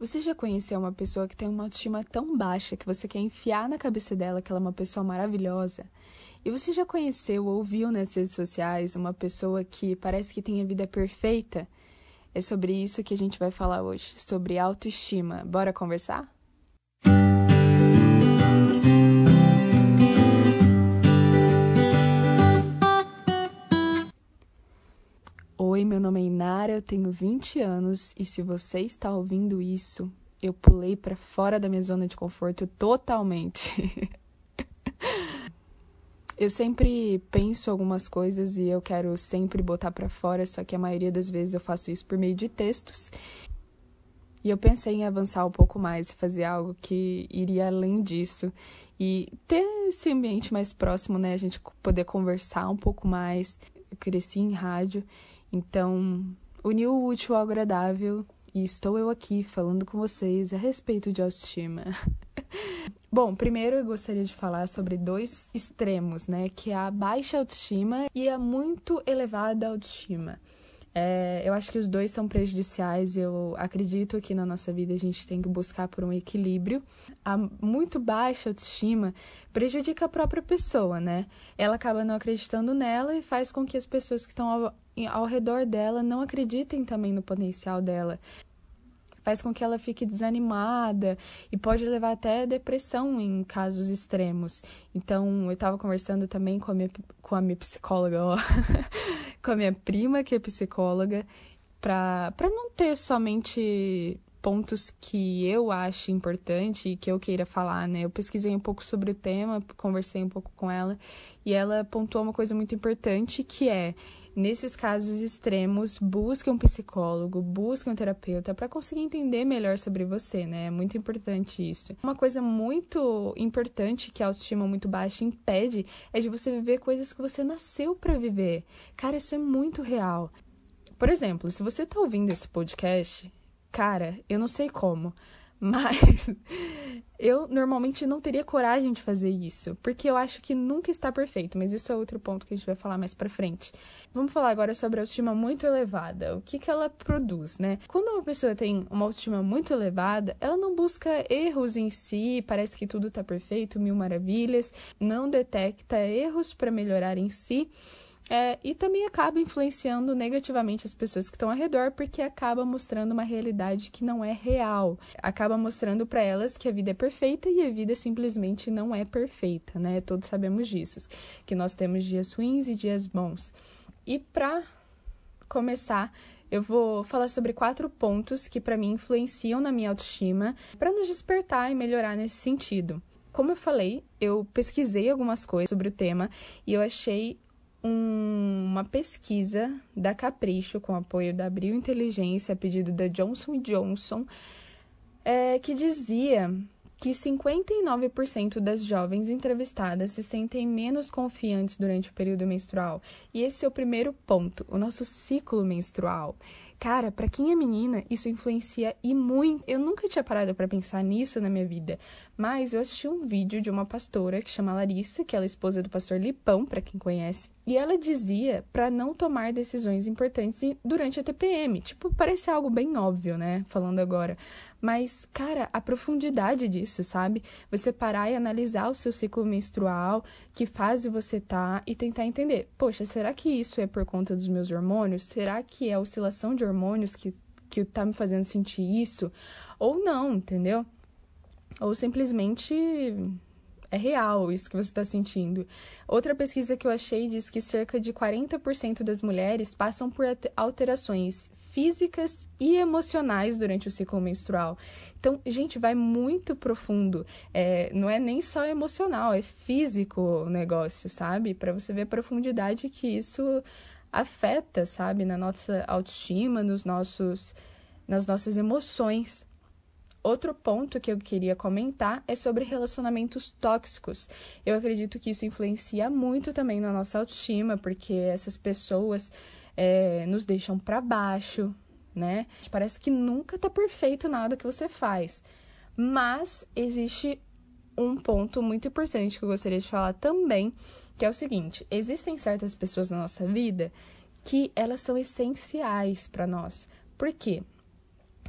Você já conheceu uma pessoa que tem uma autoestima tão baixa que você quer enfiar na cabeça dela que ela é uma pessoa maravilhosa? E você já conheceu ou viu nas redes sociais uma pessoa que parece que tem a vida perfeita? É sobre isso que a gente vai falar hoje, sobre autoestima. Bora conversar? Oi, meu nome é Inara, eu tenho 20 anos e se você está ouvindo isso, eu pulei para fora da minha zona de conforto totalmente. eu sempre penso algumas coisas e eu quero sempre botar para fora, só que a maioria das vezes eu faço isso por meio de textos. E eu pensei em avançar um pouco mais, fazer algo que iria além disso e ter esse ambiente mais próximo, né? A gente poder conversar um pouco mais. Eu cresci em rádio então, uniu o útil ao agradável e estou eu aqui falando com vocês a respeito de autoestima. Bom, primeiro eu gostaria de falar sobre dois extremos, né? Que é a baixa autoestima e a muito elevada autoestima. É, eu acho que os dois são prejudiciais. Eu acredito que na nossa vida a gente tem que buscar por um equilíbrio. A muito baixa autoestima prejudica a própria pessoa, né? Ela acaba não acreditando nela e faz com que as pessoas que estão ao, ao redor dela não acreditem também no potencial dela faz com que ela fique desanimada e pode levar até depressão em casos extremos. Então, eu estava conversando também com a minha, com a minha psicóloga, ó, com a minha prima, que é psicóloga, para não ter somente pontos que eu acho importante e que eu queira falar, né? Eu pesquisei um pouco sobre o tema, conversei um pouco com ela e ela pontuou uma coisa muito importante que é nesses casos extremos, busque um psicólogo, busque um terapeuta para conseguir entender melhor sobre você, né? É muito importante isso. Uma coisa muito importante que a autoestima muito baixa impede é de você viver coisas que você nasceu para viver. Cara, isso é muito real. Por exemplo, se você tá ouvindo esse podcast, cara, eu não sei como, mas eu normalmente não teria coragem de fazer isso, porque eu acho que nunca está perfeito, mas isso é outro ponto que a gente vai falar mais pra frente. Vamos falar agora sobre a autoestima muito elevada. O que, que ela produz, né? Quando uma pessoa tem uma autoestima muito elevada, ela não busca erros em si, parece que tudo tá perfeito, mil maravilhas, não detecta erros para melhorar em si é, e também acaba influenciando negativamente as pessoas que estão ao redor, porque acaba mostrando uma realidade que não é real. Acaba mostrando para elas que a vida é perfeita e a vida simplesmente não é perfeita, né? Todos sabemos disso, que nós temos dias ruins e dias bons. E para começar, eu vou falar sobre quatro pontos que para mim influenciam na minha autoestima para nos despertar e melhorar nesse sentido. Como eu falei, eu pesquisei algumas coisas sobre o tema e eu achei um, uma pesquisa da Capricho, com apoio da Abril Inteligência, a pedido da Johnson Johnson, é, que dizia que 59% das jovens entrevistadas se sentem menos confiantes durante o período menstrual. E esse é o primeiro ponto, o nosso ciclo menstrual. Cara, para quem é menina, isso influencia e muito. Eu nunca tinha parado para pensar nisso na minha vida, mas eu assisti um vídeo de uma pastora que chama Larissa, que ela é esposa do pastor Lipão, para quem conhece, e ela dizia para não tomar decisões importantes durante a TPM. Tipo, parece algo bem óbvio, né? Falando agora. Mas, cara, a profundidade disso, sabe? Você parar e analisar o seu ciclo menstrual, que fase você tá e tentar entender. Poxa, será que isso é por conta dos meus hormônios? Será que é a oscilação de hormônios que, que tá me fazendo sentir isso? Ou não, entendeu? Ou simplesmente é real isso que você está sentindo. Outra pesquisa que eu achei diz que cerca de 40% das mulheres passam por alterações físicas e emocionais durante o ciclo menstrual. Então, gente, vai muito profundo. É, não é nem só emocional, é físico o negócio, sabe? Para você ver a profundidade que isso afeta, sabe, na nossa autoestima, nos nossos, nas nossas emoções. Outro ponto que eu queria comentar é sobre relacionamentos tóxicos. Eu acredito que isso influencia muito também na nossa autoestima, porque essas pessoas é, nos deixam para baixo, né? Parece que nunca tá perfeito nada que você faz. Mas existe um ponto muito importante que eu gostaria de falar também, que é o seguinte: existem certas pessoas na nossa vida que elas são essenciais para nós. Por quê?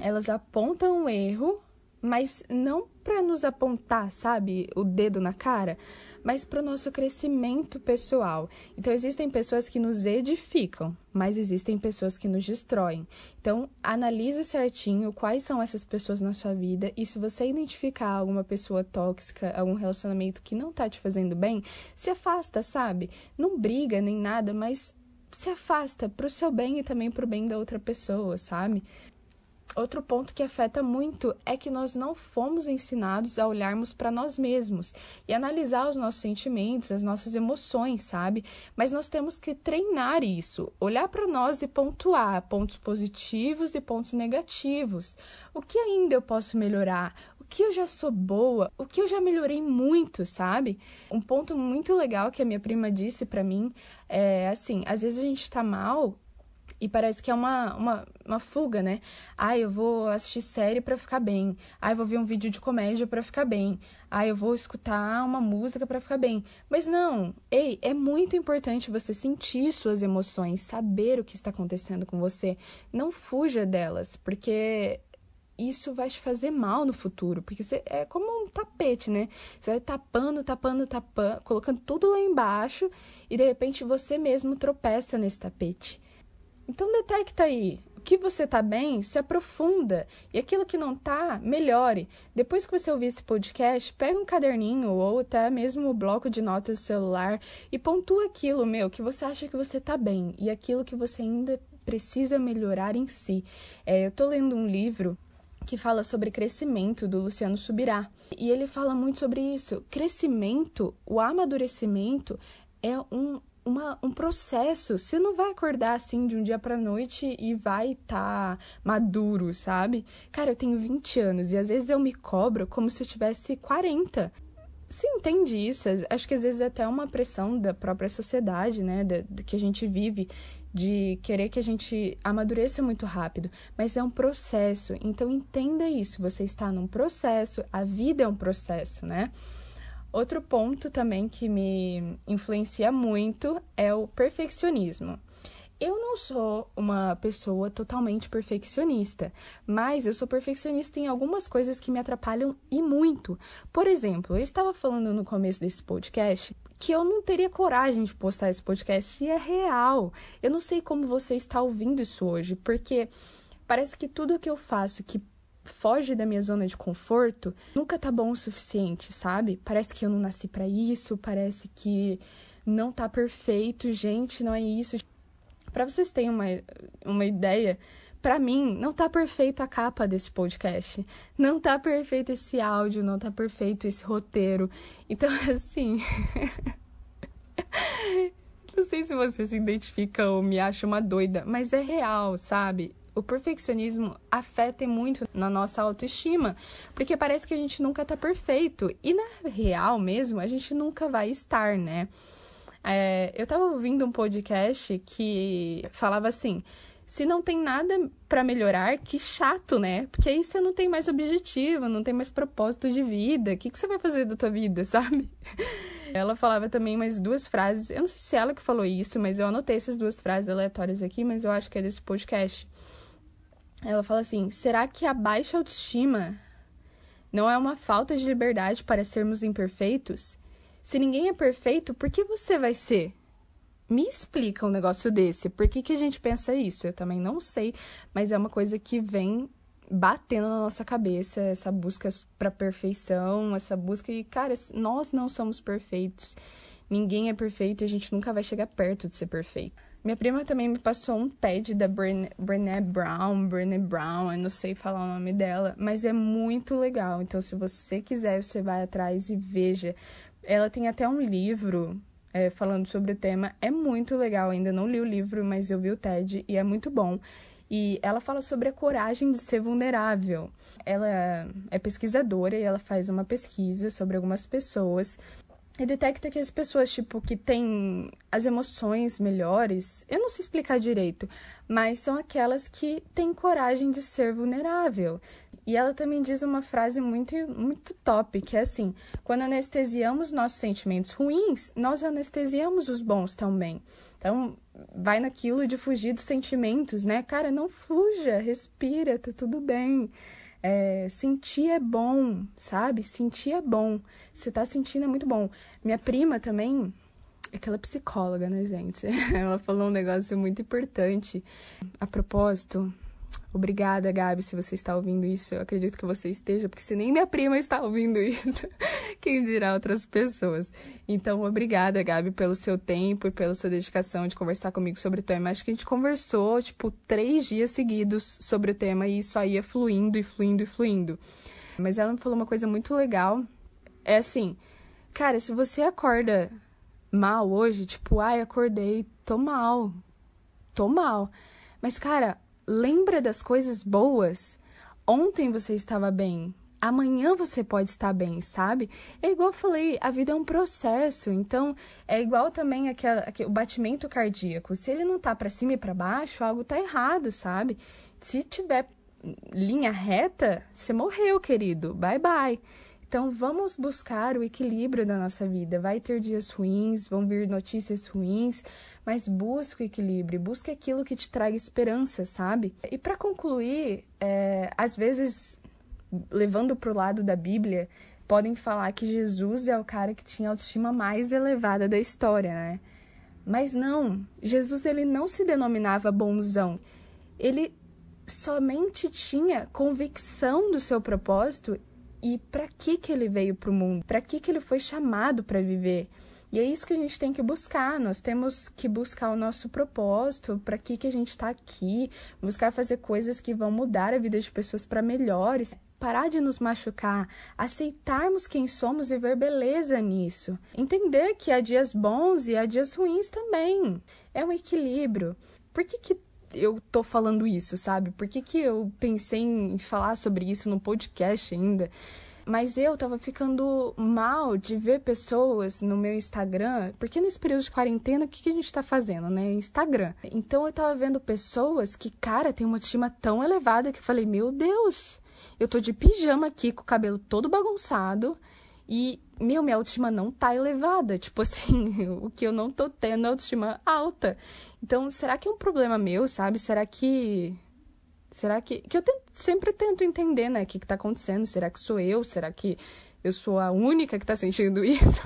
elas apontam o erro, mas não para nos apontar, sabe, o dedo na cara, mas para o nosso crescimento pessoal. Então, existem pessoas que nos edificam, mas existem pessoas que nos destroem. Então, analise certinho quais são essas pessoas na sua vida e se você identificar alguma pessoa tóxica, algum relacionamento que não está te fazendo bem, se afasta, sabe? Não briga nem nada, mas se afasta para o seu bem e também para o bem da outra pessoa, sabe? Outro ponto que afeta muito é que nós não fomos ensinados a olharmos para nós mesmos e analisar os nossos sentimentos, as nossas emoções, sabe? Mas nós temos que treinar isso, olhar para nós e pontuar pontos positivos e pontos negativos. O que ainda eu posso melhorar? O que eu já sou boa? O que eu já melhorei muito, sabe? Um ponto muito legal que a minha prima disse para mim é assim: às vezes a gente tá mal e parece que é uma, uma, uma fuga, né? Ah, eu vou assistir série para ficar bem. Ah, eu vou ver um vídeo de comédia para ficar bem. Ah, eu vou escutar uma música para ficar bem. Mas não, ei, é muito importante você sentir suas emoções, saber o que está acontecendo com você. Não fuja delas, porque isso vai te fazer mal no futuro, porque você, é como um tapete, né? Você vai tapando, tapando, tapando, colocando tudo lá embaixo e de repente você mesmo tropeça nesse tapete. Então detecta aí o que você tá bem, se aprofunda e aquilo que não tá, melhore. Depois que você ouvir esse podcast, pega um caderninho ou até mesmo o bloco de notas do celular e pontua aquilo, meu, que você acha que você tá bem e aquilo que você ainda precisa melhorar em si. É, eu tô lendo um livro que fala sobre crescimento do Luciano Subirá. E ele fala muito sobre isso. Crescimento, o amadurecimento é um uma, um processo. Você não vai acordar assim de um dia pra noite e vai estar tá maduro, sabe? Cara, eu tenho 20 anos e às vezes eu me cobro como se eu tivesse 40. Você entende isso? Acho que às vezes é até uma pressão da própria sociedade, né? Da, da que a gente vive, de querer que a gente amadureça muito rápido. Mas é um processo. Então entenda isso. Você está num processo, a vida é um processo, né? Outro ponto também que me influencia muito é o perfeccionismo. Eu não sou uma pessoa totalmente perfeccionista, mas eu sou perfeccionista em algumas coisas que me atrapalham e muito. Por exemplo, eu estava falando no começo desse podcast que eu não teria coragem de postar esse podcast e é real. Eu não sei como você está ouvindo isso hoje, porque parece que tudo que eu faço que foge da minha zona de conforto, nunca tá bom o suficiente, sabe? Parece que eu não nasci para isso, parece que não tá perfeito, gente, não é isso. Para vocês terem uma, uma ideia, para mim não tá perfeito a capa desse podcast. Não tá perfeito esse áudio, não tá perfeito esse roteiro. Então, assim, não sei se você se identifica ou me acha uma doida, mas é real, sabe? O perfeccionismo afeta muito na nossa autoestima, porque parece que a gente nunca tá perfeito. E na real mesmo, a gente nunca vai estar, né? É, eu tava ouvindo um podcast que falava assim: se não tem nada para melhorar, que chato, né? Porque aí você não tem mais objetivo, não tem mais propósito de vida. O que, que você vai fazer da tua vida, sabe? Ela falava também mais duas frases. Eu não sei se é ela que falou isso, mas eu anotei essas duas frases aleatórias aqui, mas eu acho que é desse podcast. Ela fala assim: será que a baixa autoestima não é uma falta de liberdade para sermos imperfeitos? Se ninguém é perfeito, por que você vai ser? Me explica um negócio desse. Por que, que a gente pensa isso? Eu também não sei, mas é uma coisa que vem batendo na nossa cabeça essa busca para perfeição, essa busca e cara, nós não somos perfeitos. Ninguém é perfeito e a gente nunca vai chegar perto de ser perfeito. Minha prima também me passou um TED da Brené Brown, Brené Brown, eu não sei falar o nome dela, mas é muito legal. Então, se você quiser, você vai atrás e veja. Ela tem até um livro é, falando sobre o tema, é muito legal. Ainda não li o livro, mas eu vi o TED e é muito bom. E ela fala sobre a coragem de ser vulnerável. Ela é pesquisadora e ela faz uma pesquisa sobre algumas pessoas e detecta que as pessoas, tipo, que têm as emoções melhores, eu não sei explicar direito, mas são aquelas que têm coragem de ser vulnerável. E ela também diz uma frase muito, muito top, que é assim: quando anestesiamos nossos sentimentos ruins, nós anestesiamos os bons também. Então, vai naquilo de fugir dos sentimentos, né? Cara, não fuja, respira, tá tudo bem. É, sentir é bom, sabe? Sentir é bom. Você tá sentindo é muito bom. Minha prima também, aquela psicóloga, né, gente? Ela falou um negócio muito importante. A propósito, Obrigada, Gabi, se você está ouvindo isso. Eu acredito que você esteja, porque se nem minha prima está ouvindo isso, quem dirá outras pessoas. Então, obrigada, Gabi, pelo seu tempo e pela sua dedicação de conversar comigo sobre o tema. Acho que a gente conversou, tipo, três dias seguidos sobre o tema e isso aí ia fluindo e fluindo e fluindo. Mas ela me falou uma coisa muito legal. É assim, cara, se você acorda mal hoje, tipo, ai, acordei, tô mal, tô mal. Mas, cara, lembra das coisas boas. Ontem você estava bem, amanhã você pode estar bem, sabe? É igual eu falei, a vida é um processo, então é igual também aquele, aquele, o batimento cardíaco. Se ele não tá para cima e para baixo, algo tá errado, sabe? Se tiver linha reta, você morreu, querido. Bye bye. Então vamos buscar o equilíbrio da nossa vida. Vai ter dias ruins, vão vir notícias ruins, mas busque o equilíbrio, busque aquilo que te traga esperança, sabe? E para concluir, é, às vezes, levando para o lado da Bíblia, podem falar que Jesus é o cara que tinha a autoestima mais elevada da história, né? Mas não, Jesus ele não se denominava bonzão. Ele somente tinha convicção do seu propósito e para que que ele veio para o mundo, para que que ele foi chamado para viver. E é isso que a gente tem que buscar. Nós temos que buscar o nosso propósito, para que que a gente está aqui, buscar fazer coisas que vão mudar a vida de pessoas para melhores, parar de nos machucar, aceitarmos quem somos e ver beleza nisso. Entender que há dias bons e há dias ruins também. É um equilíbrio. Por que que eu tô falando isso, sabe? Por que, que eu pensei em falar sobre isso no podcast ainda? Mas eu tava ficando mal de ver pessoas no meu Instagram, porque nesse período de quarentena, o que, que a gente tá fazendo, né? Instagram. Então eu tava vendo pessoas que, cara, tem uma autoestima tão elevada que eu falei, meu Deus, eu tô de pijama aqui, com o cabelo todo bagunçado, e, meu, minha autoestima não tá elevada. Tipo assim, o que eu não tô tendo é autoestima alta. Então, será que é um problema meu, sabe? Será que. Será que. Que eu tento, sempre tento entender, né? O que, que tá acontecendo. Será que sou eu? Será que eu sou a única que tá sentindo isso?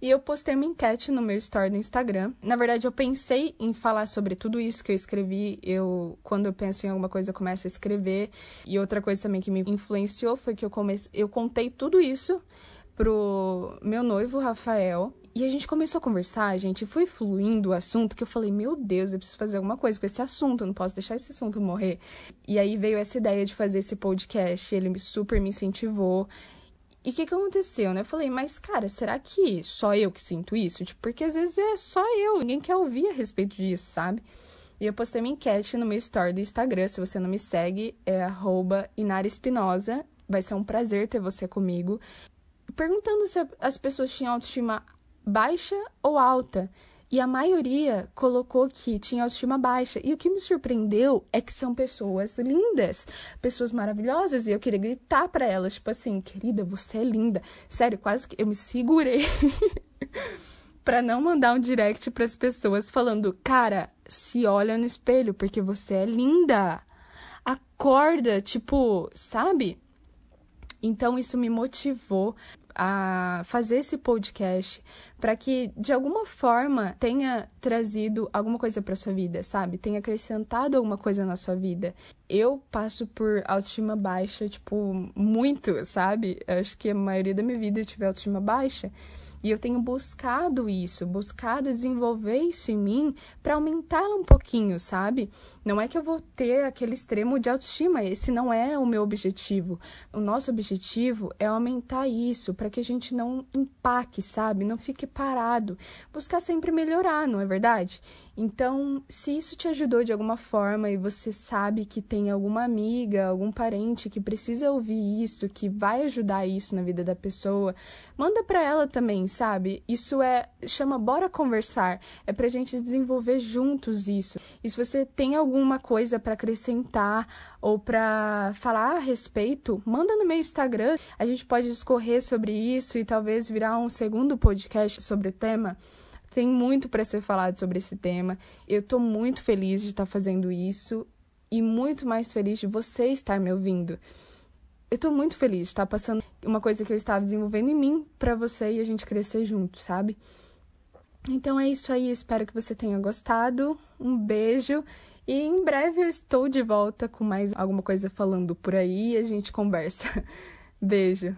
E eu postei uma enquete no meu story do Instagram. Na verdade, eu pensei em falar sobre tudo isso que eu escrevi. Eu, quando eu penso em alguma coisa, eu começo a escrever. E outra coisa também que me influenciou foi que eu comecei, eu contei tudo isso pro meu noivo Rafael. E a gente começou a conversar, gente foi fluindo o assunto que eu falei, meu Deus, eu preciso fazer alguma coisa com esse assunto, eu não posso deixar esse assunto morrer. E aí veio essa ideia de fazer esse podcast, ele super me incentivou. E o que, que aconteceu, né? Eu falei, mas cara, será que só eu que sinto isso? Tipo, porque às vezes é só eu, ninguém quer ouvir a respeito disso, sabe? E eu postei uma enquete no meu story do Instagram, se você não me segue, é arroba Espinosa. Vai ser um prazer ter você comigo. Perguntando se as pessoas tinham autoestima baixa ou alta. E a maioria colocou que tinha autoestima baixa. E o que me surpreendeu é que são pessoas lindas, pessoas maravilhosas. E eu queria gritar para elas, tipo assim, querida, você é linda. Sério, quase que eu me segurei para não mandar um direct para as pessoas falando, cara, se olha no espelho porque você é linda. Acorda, tipo, sabe? Então isso me motivou a fazer esse podcast para que de alguma forma tenha trazido alguma coisa para sua vida, sabe? Tenha acrescentado alguma coisa na sua vida. Eu passo por autoestima baixa, tipo, muito, sabe? Acho que a maioria da minha vida eu tive autoestima baixa. E eu tenho buscado isso, buscado desenvolver isso em mim para aumentá-la um pouquinho, sabe? Não é que eu vou ter aquele extremo de autoestima, esse não é o meu objetivo. O nosso objetivo é aumentar isso para que a gente não empaque, sabe? Não fique parado. Buscar sempre melhorar, não é verdade? Então, se isso te ajudou de alguma forma e você sabe que tem alguma amiga, algum parente que precisa ouvir isso, que vai ajudar isso na vida da pessoa, manda para ela também, sabe? Isso é chama bora conversar, é pra gente desenvolver juntos isso. E se você tem alguma coisa para acrescentar ou para falar a respeito, manda no meu Instagram. A gente pode discorrer sobre isso e talvez virar um segundo podcast sobre o tema. Tem muito para ser falado sobre esse tema. Eu tô muito feliz de estar tá fazendo isso e muito mais feliz de você estar me ouvindo. Eu tô muito feliz tá passando uma coisa que eu estava desenvolvendo em mim para você e a gente crescer junto, sabe? Então é isso aí, espero que você tenha gostado. Um beijo e em breve eu estou de volta com mais alguma coisa falando por aí e a gente conversa. Beijo.